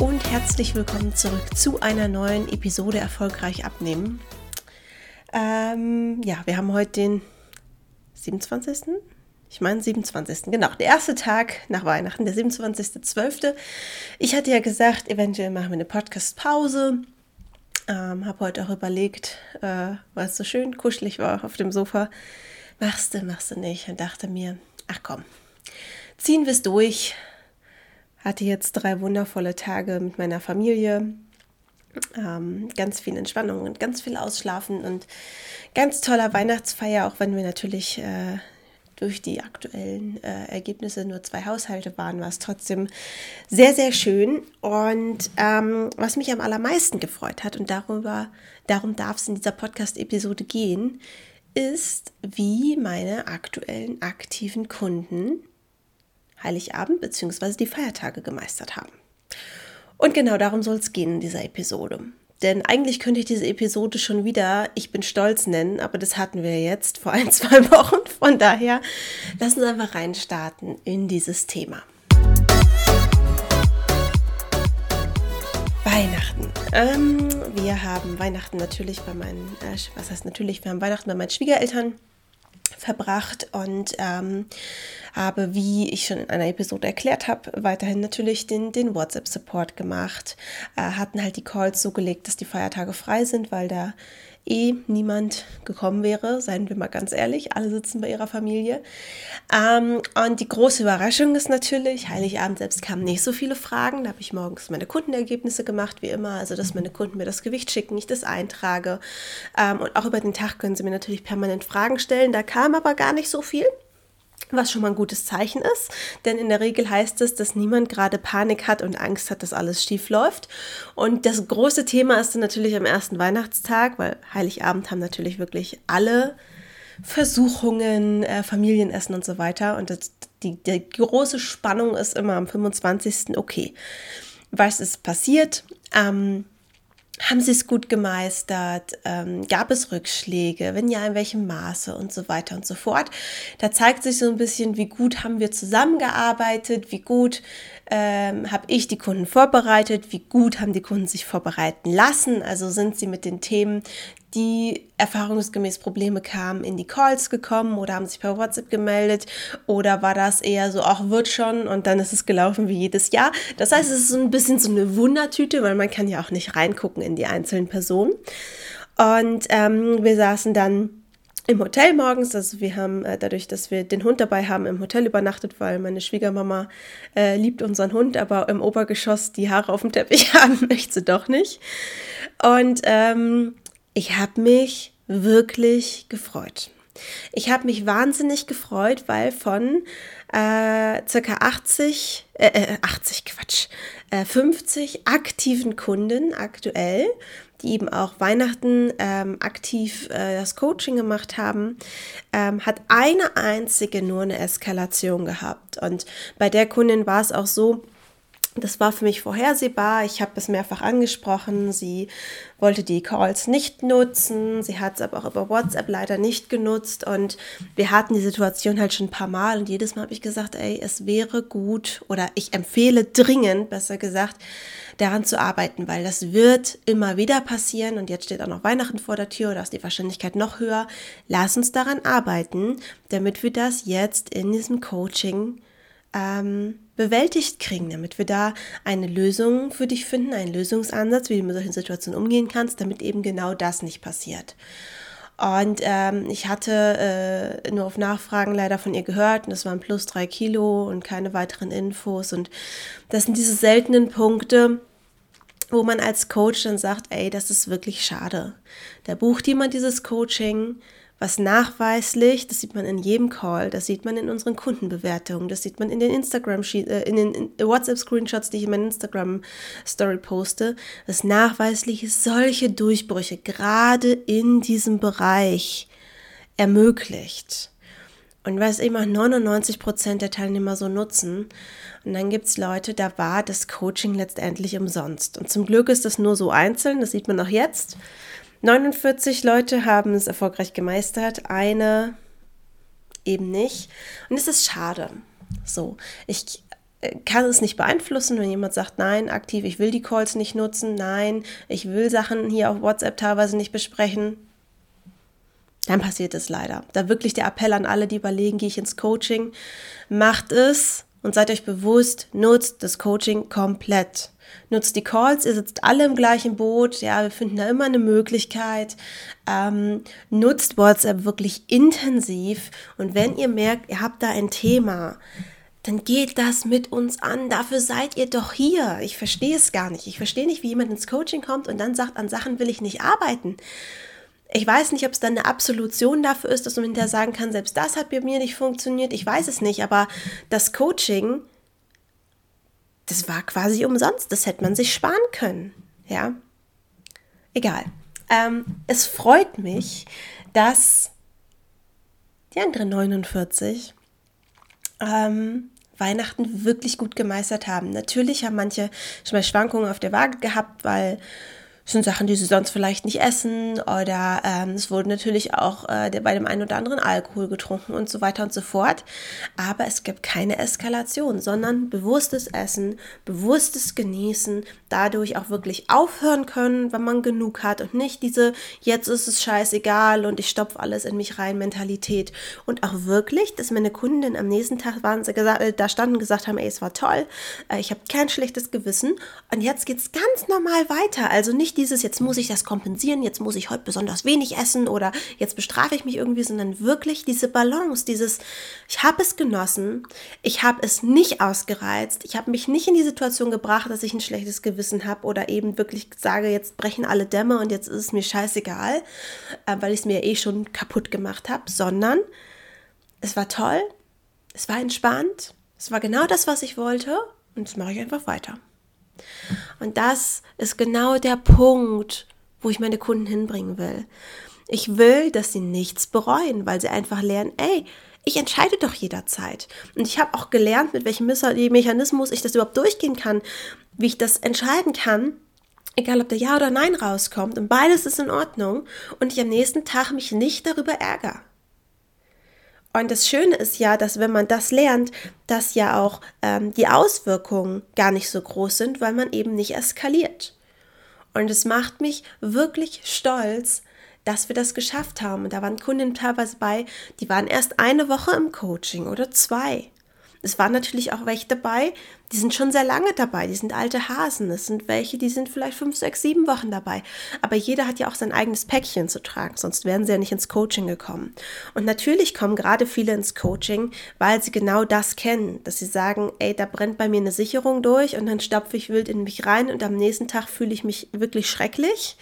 und herzlich willkommen zurück zu einer neuen Episode Erfolgreich abnehmen. Ähm, ja, wir haben heute den 27. Ich meine 27. Genau, der erste Tag nach Weihnachten, der 27.12. Ich hatte ja gesagt, eventuell machen wir eine Podcast-Pause. Ähm, habe heute auch überlegt, äh, weil es so schön kuschelig war auf dem Sofa. Machst du, machst du nicht. Und dachte mir, ach komm, ziehen wir es durch hatte jetzt drei wundervolle Tage mit meiner Familie. Ähm, ganz viel Entspannung und ganz viel Ausschlafen und ganz toller Weihnachtsfeier, auch wenn wir natürlich äh, durch die aktuellen äh, Ergebnisse nur zwei Haushalte waren, war es trotzdem sehr, sehr schön. Und ähm, was mich am allermeisten gefreut hat, und darüber, darum darf es in dieser Podcast-Episode gehen, ist, wie meine aktuellen aktiven Kunden Heiligabend bzw. die Feiertage gemeistert haben. Und genau darum soll es gehen in dieser Episode. Denn eigentlich könnte ich diese Episode schon wieder Ich bin stolz nennen, aber das hatten wir jetzt vor ein, zwei Wochen. Von daher lassen Sie einfach reinstarten in dieses Thema. Weihnachten. Ähm, wir haben Weihnachten natürlich bei meinen, äh, was heißt natürlich, wir haben Weihnachten bei meinen Schwiegereltern verbracht und ähm, habe, wie ich schon in einer Episode erklärt habe, weiterhin natürlich den, den WhatsApp-Support gemacht, äh, hatten halt die Calls so gelegt, dass die Feiertage frei sind, weil da eh niemand gekommen wäre, seien wir mal ganz ehrlich. Alle sitzen bei ihrer Familie. Ähm, und die große Überraschung ist natürlich, Heiligabend selbst kamen nicht so viele Fragen. Da habe ich morgens meine Kundenergebnisse gemacht, wie immer. Also, dass meine Kunden mir das Gewicht schicken, ich das eintrage. Ähm, und auch über den Tag können sie mir natürlich permanent Fragen stellen. Da kam aber gar nicht so viel was schon mal ein gutes Zeichen ist, denn in der Regel heißt es, dass niemand gerade Panik hat und Angst hat, dass alles schief läuft. Und das große Thema ist dann natürlich am ersten Weihnachtstag, weil Heiligabend haben natürlich wirklich alle Versuchungen, äh, Familienessen und so weiter. Und das, die, die große Spannung ist immer am 25. Okay, was ist passiert? Ähm, haben sie es gut gemeistert? Ähm, gab es Rückschläge? Wenn ja, in welchem Maße und so weiter und so fort. Da zeigt sich so ein bisschen, wie gut haben wir zusammengearbeitet, wie gut ähm, habe ich die Kunden vorbereitet, wie gut haben die Kunden sich vorbereiten lassen. Also sind sie mit den Themen, die erfahrungsgemäß Probleme kamen, in die Calls gekommen oder haben sich per WhatsApp gemeldet oder war das eher so, auch wird schon und dann ist es gelaufen wie jedes Jahr. Das heißt, es ist so ein bisschen so eine Wundertüte, weil man kann ja auch nicht reingucken in die einzelnen Personen. Und ähm, wir saßen dann im Hotel morgens. Also wir haben äh, dadurch, dass wir den Hund dabei haben, im Hotel übernachtet, weil meine Schwiegermama äh, liebt unseren Hund, aber im Obergeschoss die Haare auf dem Teppich haben möchte sie doch nicht. Und ähm, ich habe mich wirklich gefreut. Ich habe mich wahnsinnig gefreut, weil von äh, circa 80, äh, 80 äh, Quatsch, äh, 50 aktiven Kunden aktuell, die eben auch Weihnachten ähm, aktiv äh, das Coaching gemacht haben, ähm, hat eine einzige nur eine Eskalation gehabt. Und bei der Kundin war es auch so, das war für mich vorhersehbar. Ich habe es mehrfach angesprochen. Sie wollte die Calls nicht nutzen. Sie hat es aber auch über WhatsApp leider nicht genutzt. Und wir hatten die Situation halt schon ein paar Mal. Und jedes Mal habe ich gesagt, ey, es wäre gut oder ich empfehle dringend, besser gesagt, daran zu arbeiten, weil das wird immer wieder passieren. Und jetzt steht auch noch Weihnachten vor der Tür oder ist die Wahrscheinlichkeit noch höher. Lass uns daran arbeiten, damit wir das jetzt in diesem Coaching ähm, bewältigt kriegen, damit wir da eine Lösung für dich finden, einen Lösungsansatz, wie du mit solchen Situationen umgehen kannst, damit eben genau das nicht passiert. Und ähm, ich hatte äh, nur auf Nachfragen leider von ihr gehört und das waren plus drei Kilo und keine weiteren Infos. Und das sind diese seltenen Punkte, wo man als Coach dann sagt, ey, das ist wirklich schade. Da bucht jemand dieses Coaching, was nachweislich, das sieht man in jedem Call, das sieht man in unseren Kundenbewertungen, das sieht man in den Instagram, äh, in den WhatsApp-Screenshots, die ich in meiner Instagram-Story poste, was nachweislich solche Durchbrüche gerade in diesem Bereich ermöglicht. Und was immer 99 Prozent der Teilnehmer so nutzen. Und dann gibt es Leute, da war das Coaching letztendlich umsonst. Und zum Glück ist das nur so einzeln, das sieht man auch jetzt. 49 Leute haben es erfolgreich gemeistert, eine eben nicht. Und es ist schade. So, ich äh, kann es nicht beeinflussen, wenn jemand sagt, nein, aktiv, ich will die Calls nicht nutzen, nein, ich will Sachen hier auf WhatsApp teilweise nicht besprechen. Dann passiert es leider. Da wirklich der Appell an alle, die überlegen, gehe ich ins Coaching, macht es und seid euch bewusst, nutzt das Coaching komplett. Nutzt die Calls, ihr sitzt alle im gleichen Boot, ja, wir finden da immer eine Möglichkeit. Ähm, nutzt WhatsApp wirklich intensiv und wenn ihr merkt, ihr habt da ein Thema, dann geht das mit uns an. Dafür seid ihr doch hier. Ich verstehe es gar nicht. Ich verstehe nicht, wie jemand ins Coaching kommt und dann sagt, an Sachen will ich nicht arbeiten. Ich weiß nicht, ob es dann eine Absolution dafür ist, dass man hinterher sagen kann, selbst das hat bei mir nicht funktioniert. Ich weiß es nicht, aber das Coaching, das war quasi umsonst. Das hätte man sich sparen können. Ja, egal. Ähm, es freut mich, dass die andere 49 ähm, Weihnachten wirklich gut gemeistert haben. Natürlich haben manche schon mal Schwankungen auf der Waage gehabt, weil sind Sachen, die sie sonst vielleicht nicht essen oder ähm, es wurde natürlich auch äh, bei dem einen oder anderen Alkohol getrunken und so weiter und so fort. Aber es gibt keine Eskalation, sondern bewusstes Essen, bewusstes Genießen, dadurch auch wirklich aufhören können, wenn man genug hat und nicht diese jetzt ist es scheißegal und ich stopfe alles in mich rein Mentalität. Und auch wirklich, dass meine Kunden am nächsten Tag waren, sie gesagt, äh, da standen und gesagt haben, ey, es war toll, äh, ich habe kein schlechtes Gewissen und jetzt geht es ganz normal weiter. Also nicht dieses, jetzt muss ich das kompensieren, jetzt muss ich heute besonders wenig essen oder jetzt bestrafe ich mich irgendwie, sondern wirklich diese Balance, dieses, ich habe es genossen, ich habe es nicht ausgereizt, ich habe mich nicht in die Situation gebracht, dass ich ein schlechtes Gewissen habe oder eben wirklich sage, jetzt brechen alle Dämme und jetzt ist es mir scheißegal, äh, weil ich es mir eh schon kaputt gemacht habe, sondern es war toll, es war entspannt, es war genau das, was ich wollte und das mache ich einfach weiter. Und das ist genau der Punkt, wo ich meine Kunden hinbringen will. Ich will, dass sie nichts bereuen, weil sie einfach lernen, ey, ich entscheide doch jederzeit. Und ich habe auch gelernt, mit welchem Mechanismus ich das überhaupt durchgehen kann, wie ich das entscheiden kann, egal ob der Ja oder Nein rauskommt. Und beides ist in Ordnung. Und ich am nächsten Tag mich nicht darüber ärgere. Und das Schöne ist ja, dass wenn man das lernt, dass ja auch ähm, die Auswirkungen gar nicht so groß sind, weil man eben nicht eskaliert. Und es macht mich wirklich stolz, dass wir das geschafft haben. Und da waren Kunden teilweise bei, die waren erst eine Woche im Coaching oder zwei. Es waren natürlich auch welche dabei, die sind schon sehr lange dabei, die sind alte Hasen. Es sind welche, die sind vielleicht fünf, sechs, sieben Wochen dabei. Aber jeder hat ja auch sein eigenes Päckchen zu tragen, sonst wären sie ja nicht ins Coaching gekommen. Und natürlich kommen gerade viele ins Coaching, weil sie genau das kennen, dass sie sagen, ey, da brennt bei mir eine Sicherung durch und dann stopfe ich wild in mich rein und am nächsten Tag fühle ich mich wirklich schrecklich.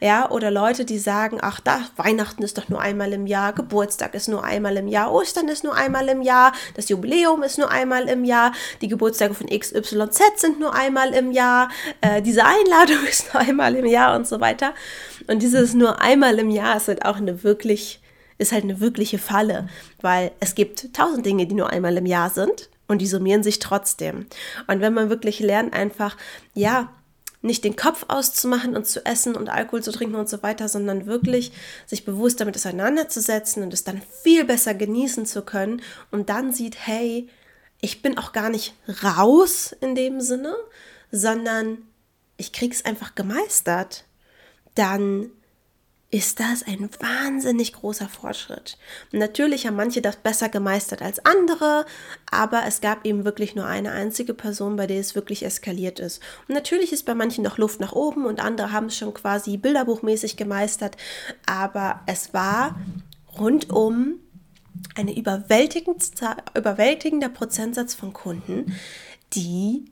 Ja, oder Leute, die sagen, ach, da, Weihnachten ist doch nur einmal im Jahr, Geburtstag ist nur einmal im Jahr, Ostern ist nur einmal im Jahr, das Jubiläum ist nur einmal im Jahr, die Geburtstage von XYZ sind nur einmal im Jahr, äh, diese Einladung ist nur einmal im Jahr und so weiter. Und dieses nur einmal im Jahr ist halt auch eine wirklich, ist halt eine wirkliche Falle, weil es gibt tausend Dinge, die nur einmal im Jahr sind und die summieren sich trotzdem. Und wenn man wirklich lernt, einfach, ja, nicht den Kopf auszumachen und zu essen und Alkohol zu trinken und so weiter, sondern wirklich sich bewusst damit auseinanderzusetzen und es dann viel besser genießen zu können und dann sieht, hey, ich bin auch gar nicht raus in dem Sinne, sondern ich krieg's einfach gemeistert, dann ist das ein wahnsinnig großer Fortschritt. Natürlich haben manche das besser gemeistert als andere, aber es gab eben wirklich nur eine einzige Person, bei der es wirklich eskaliert ist. Und natürlich ist bei manchen noch Luft nach oben und andere haben es schon quasi bilderbuchmäßig gemeistert, aber es war rundum ein überwältigender Prozentsatz von Kunden, die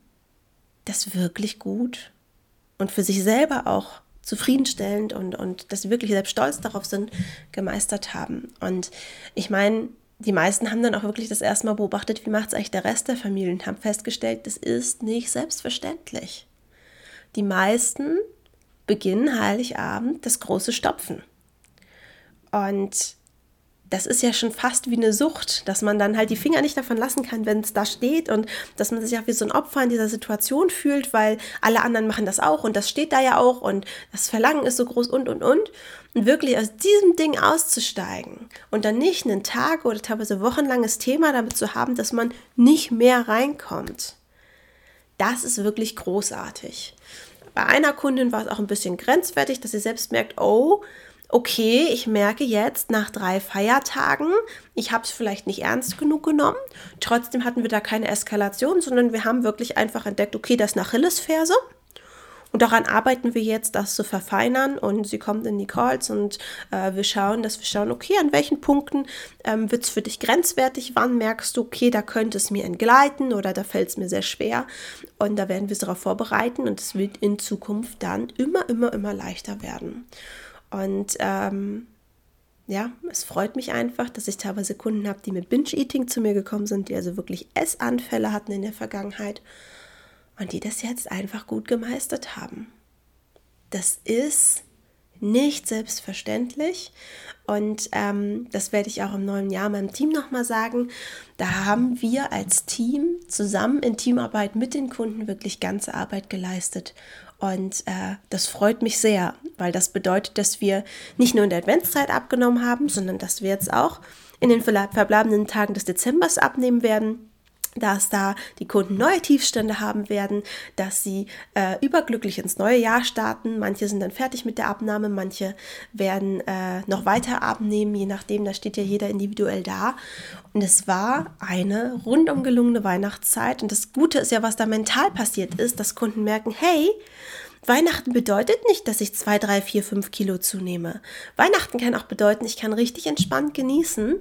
das wirklich gut und für sich selber auch zufriedenstellend und, und dass sie wirklich selbst stolz darauf sind, gemeistert haben. Und ich meine, die meisten haben dann auch wirklich das erste Mal beobachtet, wie macht es eigentlich der Rest der Familie und haben festgestellt, das ist nicht selbstverständlich. Die meisten beginnen Heiligabend das große Stopfen. Und das ist ja schon fast wie eine Sucht, dass man dann halt die Finger nicht davon lassen kann, wenn es da steht und dass man sich auch wie so ein Opfer in dieser Situation fühlt, weil alle anderen machen das auch und das steht da ja auch und das Verlangen ist so groß und und und. Und wirklich aus diesem Ding auszusteigen und dann nicht einen Tag oder teilweise wochenlanges Thema damit zu haben, dass man nicht mehr reinkommt. Das ist wirklich großartig. Bei einer Kundin war es auch ein bisschen grenzwertig, dass sie selbst merkt, oh, okay, ich merke jetzt nach drei Feiertagen, ich habe es vielleicht nicht ernst genug genommen. Trotzdem hatten wir da keine Eskalation, sondern wir haben wirklich einfach entdeckt, okay, das ist eine Achillesferse. Und daran arbeiten wir jetzt, das zu verfeinern. Und sie kommt in die Calls und äh, wir schauen, dass wir schauen, okay, an welchen Punkten ähm, wird es für dich grenzwertig? Wann merkst du, okay, da könnte es mir entgleiten oder da fällt es mir sehr schwer? Und da werden wir es darauf vorbereiten und es wird in Zukunft dann immer, immer, immer leichter werden. Und ähm, ja, es freut mich einfach, dass ich teilweise Kunden habe, die mit Binge-Eating zu mir gekommen sind, die also wirklich Essanfälle hatten in der Vergangenheit und die das jetzt einfach gut gemeistert haben. Das ist nicht selbstverständlich und ähm, das werde ich auch im neuen Jahr meinem Team nochmal sagen. Da haben wir als Team zusammen in Teamarbeit mit den Kunden wirklich ganze Arbeit geleistet. Und äh, das freut mich sehr, weil das bedeutet, dass wir nicht nur in der Adventszeit abgenommen haben, sondern dass wir jetzt auch in den verbleibenden Tagen des Dezembers abnehmen werden dass da die Kunden neue Tiefstände haben werden, dass sie äh, überglücklich ins neue Jahr starten. Manche sind dann fertig mit der Abnahme, manche werden äh, noch weiter abnehmen, je nachdem, da steht ja jeder individuell da. Und es war eine rundum gelungene Weihnachtszeit. Und das Gute ist ja, was da mental passiert ist, dass Kunden merken, hey, Weihnachten bedeutet nicht, dass ich zwei, drei, vier, fünf Kilo zunehme. Weihnachten kann auch bedeuten, ich kann richtig entspannt genießen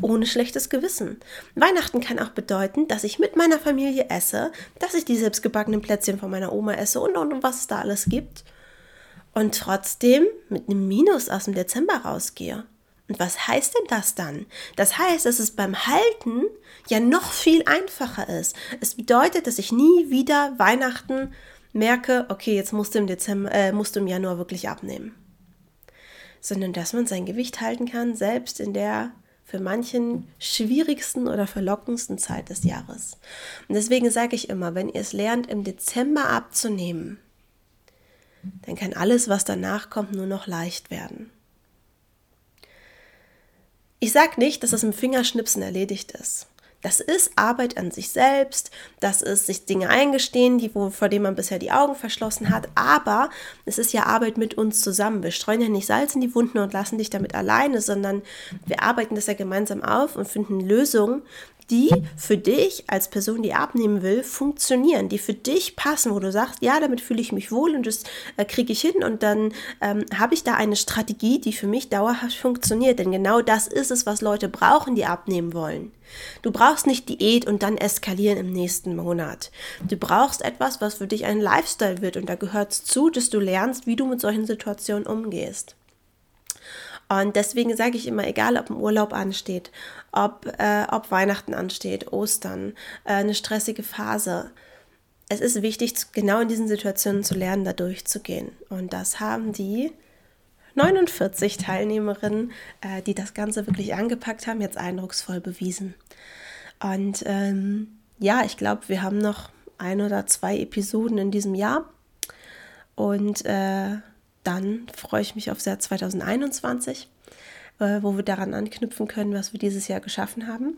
ohne schlechtes Gewissen. Weihnachten kann auch bedeuten, dass ich mit meiner Familie esse, dass ich die selbstgebackenen Plätzchen von meiner Oma esse und, und, und was es da alles gibt. Und trotzdem mit einem Minus aus dem Dezember rausgehe. Und was heißt denn das dann? Das heißt, dass es beim Halten ja noch viel einfacher ist. Es bedeutet, dass ich nie wieder Weihnachten merke, okay, jetzt musst du im Dezember, äh, musst du im Januar wirklich abnehmen. Sondern dass man sein Gewicht halten kann, selbst in der für manchen schwierigsten oder verlockendsten Zeit des Jahres. Und deswegen sage ich immer, wenn ihr es lernt, im Dezember abzunehmen, dann kann alles, was danach kommt, nur noch leicht werden. Ich sage nicht, dass es im Fingerschnipsen erledigt ist. Das ist Arbeit an sich selbst, das ist sich Dinge eingestehen, die, wo, vor denen man bisher die Augen verschlossen hat, aber es ist ja Arbeit mit uns zusammen. Wir streuen ja nicht Salz in die Wunden und lassen dich damit alleine, sondern wir arbeiten das ja gemeinsam auf und finden Lösungen, die für dich als Person, die abnehmen will, funktionieren, die für dich passen, wo du sagst, ja, damit fühle ich mich wohl und das äh, kriege ich hin und dann ähm, habe ich da eine Strategie, die für mich dauerhaft funktioniert. Denn genau das ist es, was Leute brauchen, die abnehmen wollen. Du brauchst nicht Diät und dann eskalieren im nächsten Monat. Du brauchst etwas, was für dich ein Lifestyle wird und da gehört es zu, dass du lernst, wie du mit solchen Situationen umgehst. Und deswegen sage ich immer, egal ob ein Urlaub ansteht, ob, äh, ob Weihnachten ansteht, Ostern, äh, eine stressige Phase, es ist wichtig, genau in diesen Situationen zu lernen, da durchzugehen. Und das haben die 49 Teilnehmerinnen, äh, die das Ganze wirklich angepackt haben, jetzt eindrucksvoll bewiesen. Und ähm, ja, ich glaube, wir haben noch ein oder zwei Episoden in diesem Jahr. Und äh, dann freue ich mich aufs Jahr 2021, äh, wo wir daran anknüpfen können, was wir dieses Jahr geschaffen haben.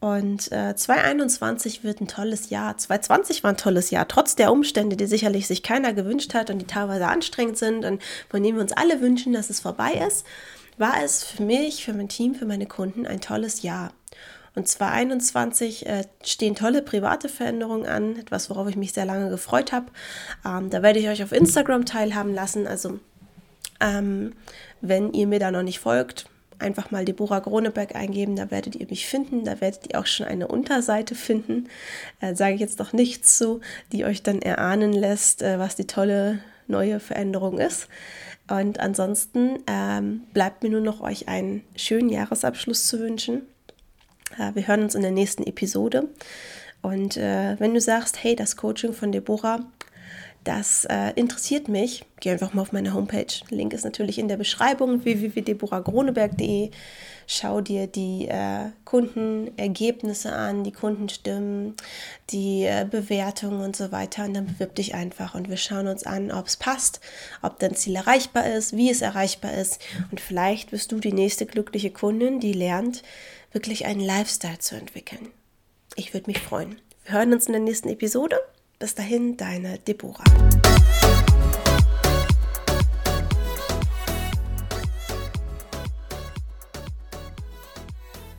Und äh, 2021 wird ein tolles Jahr. 2020 war ein tolles Jahr, trotz der Umstände, die sicherlich sich keiner gewünscht hat und die teilweise anstrengend sind und von denen wir uns alle wünschen, dass es vorbei ist, war es für mich, für mein Team, für meine Kunden ein tolles Jahr. Und 2021 äh, stehen tolle private Veränderungen an, etwas, worauf ich mich sehr lange gefreut habe. Ähm, da werde ich euch auf Instagram teilhaben lassen. Also ähm, wenn ihr mir da noch nicht folgt, einfach mal Deborah Groneberg eingeben, da werdet ihr mich finden, da werdet ihr auch schon eine Unterseite finden. Äh, Sage ich jetzt noch nichts zu, die euch dann erahnen lässt, äh, was die tolle neue Veränderung ist. Und ansonsten ähm, bleibt mir nur noch euch einen schönen Jahresabschluss zu wünschen. Äh, wir hören uns in der nächsten Episode. Und äh, wenn du sagst, hey, das Coaching von Deborah, das äh, interessiert mich, geh einfach mal auf meine Homepage. Link ist natürlich in der Beschreibung www.deborahgroneberg.de. Schau dir die äh, Kundenergebnisse an, die Kundenstimmen, die äh, Bewertungen und so weiter. Und dann bewirb dich einfach und wir schauen uns an, ob es passt, ob dein Ziel erreichbar ist, wie es erreichbar ist. Und vielleicht wirst du die nächste glückliche Kundin, die lernt, wirklich einen Lifestyle zu entwickeln. Ich würde mich freuen. Wir hören uns in der nächsten Episode. Bis dahin, deine Deborah.